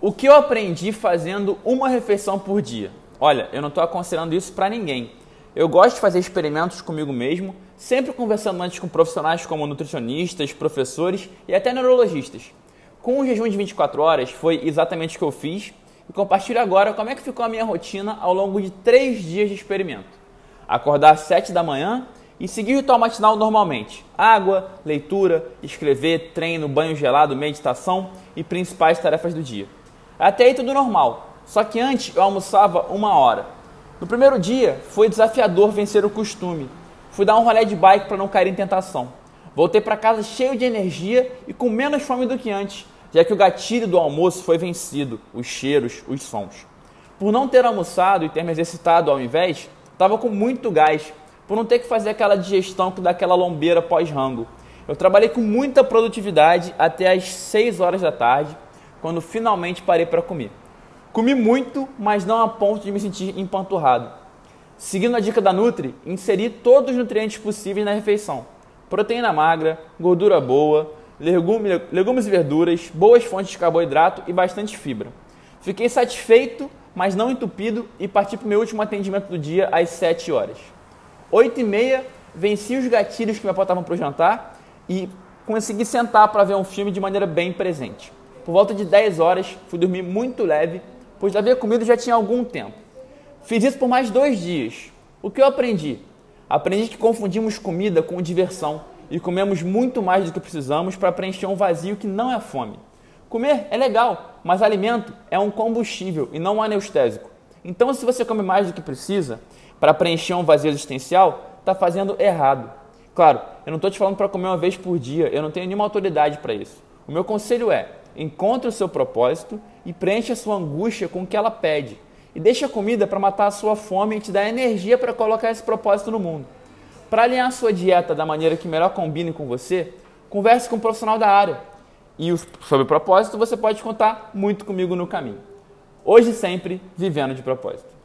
O que eu aprendi fazendo uma refeição por dia? Olha, eu não estou aconselhando isso para ninguém. Eu gosto de fazer experimentos comigo mesmo, sempre conversando antes com profissionais como nutricionistas, professores e até neurologistas. Com o jejum de 24 horas foi exatamente o que eu fiz e compartilho agora como é que ficou a minha rotina ao longo de três dias de experimento. Acordar às 7 da manhã e seguir o ritual matinal normalmente. Água, leitura, escrever, treino, banho gelado, meditação e principais tarefas do dia. Até aí tudo normal, só que antes eu almoçava uma hora. No primeiro dia foi desafiador vencer o costume. Fui dar um rolê de bike para não cair em tentação. Voltei para casa cheio de energia e com menos fome do que antes, já que o gatilho do almoço foi vencido, os cheiros, os sons. Por não ter almoçado e ter me exercitado ao invés, estava com muito gás por não ter que fazer aquela digestão que dá aquela lombeira pós-rango. Eu trabalhei com muita produtividade até as 6 horas da tarde, quando finalmente parei para comer. Comi muito, mas não a ponto de me sentir empanturrado. Seguindo a dica da Nutri, inseri todos os nutrientes possíveis na refeição. Proteína magra, gordura boa, legume, legumes e verduras, boas fontes de carboidrato e bastante fibra. Fiquei satisfeito, mas não entupido e parti para o meu último atendimento do dia às 7 horas. 8 e meia, venci os gatilhos que me apontavam para o jantar e consegui sentar para ver um filme de maneira bem presente. Por volta de 10 horas, fui dormir muito leve, pois havia comido já tinha algum tempo. Fiz isso por mais dois dias. O que eu aprendi? Aprendi que confundimos comida com diversão e comemos muito mais do que precisamos para preencher um vazio que não é fome. Comer é legal, mas alimento é um combustível e não um anestésico. Então, se você come mais do que precisa, para preencher um vazio existencial, está fazendo errado. Claro, eu não estou te falando para comer uma vez por dia, eu não tenho nenhuma autoridade para isso. O meu conselho é: encontre o seu propósito e preencha a sua angústia com o que ela pede. E deixe a comida para matar a sua fome e te dar energia para colocar esse propósito no mundo. Para alinhar a sua dieta da maneira que melhor combine com você, converse com um profissional da área. E sobre o propósito, você pode contar muito comigo no caminho. Hoje sempre, vivendo de propósito.